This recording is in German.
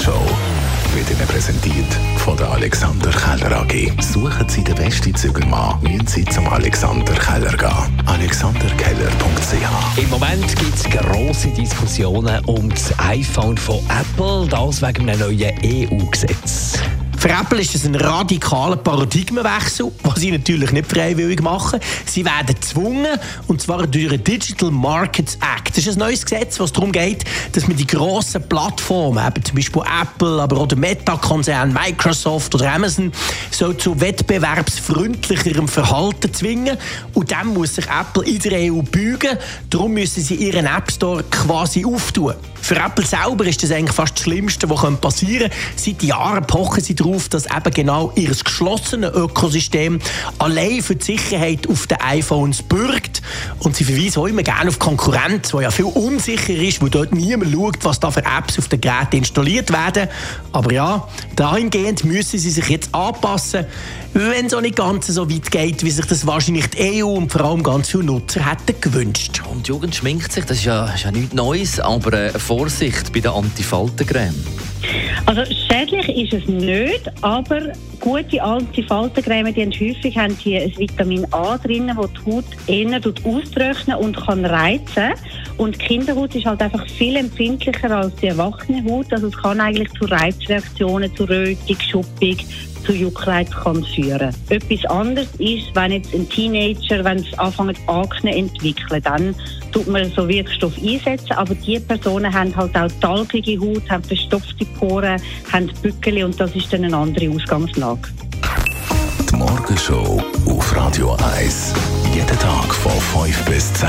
Morgenshow wird Ihnen präsentiert von der Alexander Keller AG. Suchen Sie den besten Zügelmann, müssen Sie zum Alexander Keller gehen. AlexanderKeller.ch Im Moment gibt es grosse Diskussionen um das iPhone von Apple, das wegen einem neuen EU-Gesetz. Für Apple ist es ein radikaler Paradigmenwechsel, was sie natürlich nicht freiwillig machen. Sie werden gezwungen, und zwar durch den Digital Markets Act. Das ist ein neues Gesetz, was darum geht, dass man die grossen Plattformen, eben zum Beispiel Apple, aber auch der Meta-Konzern, Microsoft oder Amazon, so zu wettbewerbsfreundlicherem Verhalten zwingen. Und dann muss sich Apple in der EU beugen. Darum müssen sie ihren App Store quasi auftun. Für Apple selber ist das eigentlich fast das Schlimmste, was passieren könnte. Seit Jahren pochen sie darauf, dass eben genau ihr geschlossenes Ökosystem allein für die Sicherheit auf den iPhones bürgt. Und sie verweisen auch immer gerne auf Konkurrenz, die ja viel unsicher ist, wo dort niemand schaut, was da für Apps auf den Geräten installiert werden. Aber ja, dahingehend müssen sie sich jetzt anpassen, wenn es auch nicht ganz so weit geht, wie sich das wahrscheinlich die EU und vor allem ganz viele Nutzer hätten gewünscht. Und die Jugend schminkt sich, das ist ja, ist ja nichts Neues, aber äh, Vorsicht bei der Antifaltencreme. Also schädlich ist es nicht, aber gute Antifaltencreme, die haben häufig haben die ein Vitamin A drin, das die Haut eher austrocknen und kann reizen. Und die Kinderhaut ist halt einfach viel empfindlicher als die erwachsene Haut. Also es kann eigentlich zu Reizreaktionen, zu Rötung, Schuppung, zu Juckreiz kann führen. Etwas anderes ist, wenn jetzt ein Teenager, wenn es anfängt Akne entwickeln, dann tut man so Wirkstoff einsetzen, aber die Personen haben halt auch talgige Haut, haben verstopfte Poren, haben Bückeli und das ist dann eine andere Ausgangslage. Die Morgenshow auf Radio 1. Jeden Tag von 5 bis 10.